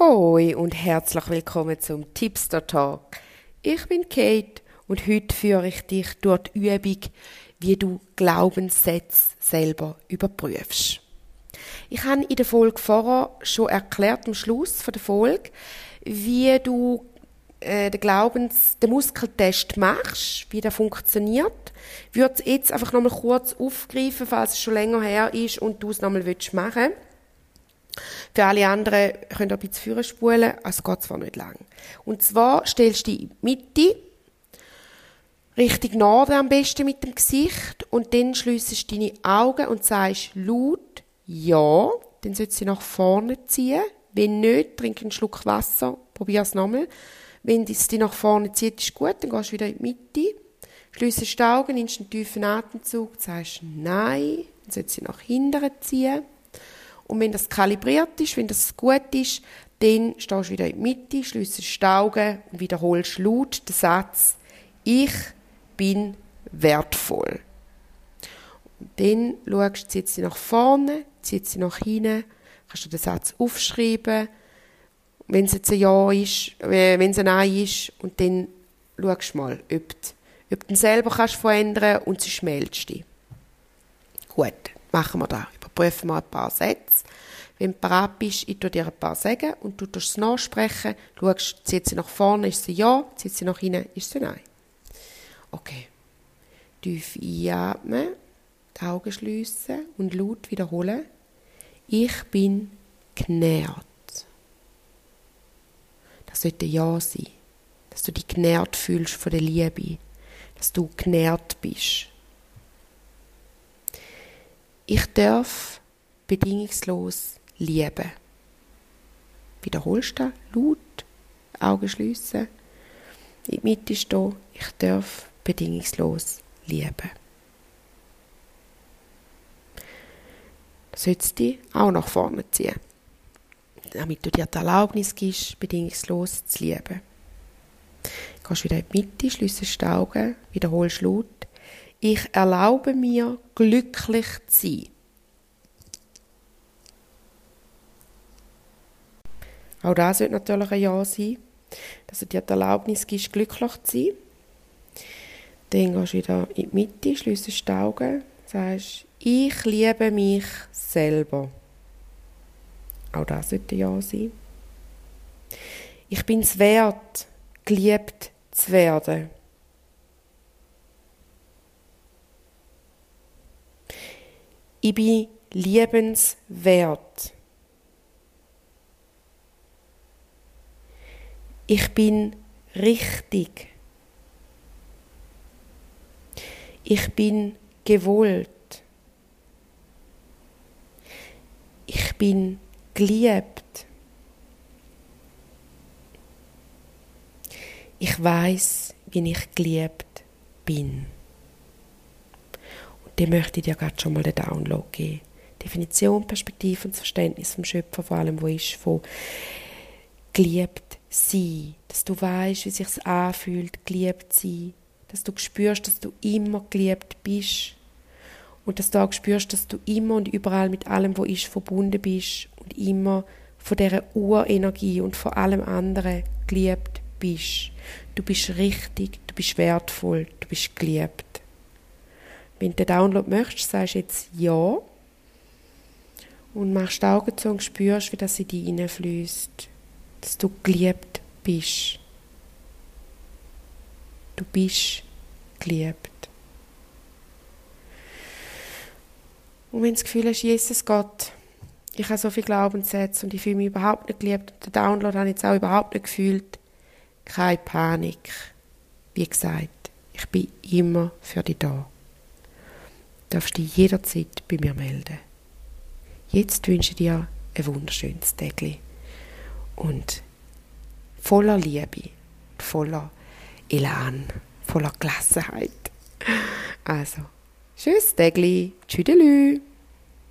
Hoi und herzlich willkommen zum Tipster Talk. Ich bin Kate und heute führe ich dich durch die Übung, wie du Glaubenssätze selber überprüfst. Ich habe in der Folge vorher schon erklärt, am Schluss der Folge, wie du äh, den Glaubens, den Muskeltest machst, wie der funktioniert. Ich würde es jetzt einfach nochmal kurz aufgreifen, falls es schon länger her ist und du es nochmal machen willst. Für alle anderen könnt ihr ein bisschen führen spulen, es geht zwar nicht lang. Und zwar stellst du dich in die Mitte, Richtung Norden am besten mit dem Gesicht und dann schliessest deine Augen und sagst laut Ja, dann sollst du sie nach vorne ziehen. Wenn nicht, trink einen Schluck Wasser, probier es nochmal. Wenn es dich nach vorne zieht, ist gut, dann gehst du wieder in die Mitte. Schliessest die Augen, nimmst einen tiefen Atemzug, sagst Nein, dann sollst du sie nach hinten ziehen. Und wenn das kalibriert ist, wenn das gut ist, dann stehst du wieder in die Mitte, schliessest die Augen und wiederholst laut den Satz Ich bin wertvoll. Und dann schaust du, zieht sie nach vorne, zieht sie nach hinten, kannst du den Satz aufschreiben, wenn es jetzt ein Ja ist, äh, wenn es ein Nein ist, und dann schaust du mal, ob, du, ob du ihn selber kannst verändern und sie schmelzt dich. Gut, machen wir das. Überprüfen wir ein paar Sätze. Wenn du bereit bist, ich tue dir ein paar sagen und du tust es nachsprechen, schaust, zieht sie nach vorne, ist sie Ja, zieht sie nach hinten, ist sie Nein. Okay. Tief einatmen, die Augen schliessen und laut wiederholen. Ich bin genährt. Das sollte Ja sein. Dass du dich genährt fühlst von der Liebe. Dass du genährt bist. Ich darf bedingungslos lieben. Wiederholst du laut, Augen schliessen, in die Mitte stehen, ich darf bedingungslos lieben. Sollst du dich auch nach vorne ziehen, damit du dir die Erlaubnis gibst, bedingungslos zu lieben. Gehst wieder in die Mitte, schliessest die Augen, wiederholst laut, ich erlaube mir, glücklich zu sein. Auch das sollte natürlich ein Ja sein, dass du dir die Erlaubnis gibst, glücklich zu sein. Dann gehst du wieder in die Mitte, schliessest die Augen, sagst, ich liebe mich selber. Auch das sollte ein Ja sein. Ich bin es wert, geliebt zu werden. Ich bin liebenswert. Ich bin richtig. Ich bin gewollt. Ich bin geliebt. Ich weiß, wie ich geliebt bin. Dem möchte ich dir gerade schon mal den Download geben. Definition, Perspektive und das Verständnis vom Schöpfer, vor allem, wo ist von geliebt sein, dass du weißt, wie sich anfühlt, geliebt sein, dass du spürst, dass du immer geliebt bist und dass du auch spürst, dass du immer und überall mit allem, wo ist, verbunden bist und immer von dieser Urenergie und von allem anderen geliebt bist. Du bist richtig, du bist wertvoll, du bist geliebt. Wenn du den Download möchtest, sagst du jetzt Ja und machst die Augen zu und spürst, wie das in dich hineinfließt dass du geliebt bist. Du bist geliebt. Und wenn du das Gefühl hast, Jesus Gott, ich habe so viel Glaubenssätze und ich fühle mich überhaupt nicht geliebt und den Download habe ich jetzt auch überhaupt nicht gefühlt, keine Panik. Wie gesagt, ich bin immer für dich da. Darfst dich jederzeit bei mir melden. Jetzt wünsche ich dir ein wunderschönes Tag und voller Liebe, voller Elan, voller Gelassenheit. Also, tschüss, Degli, tschüdelü.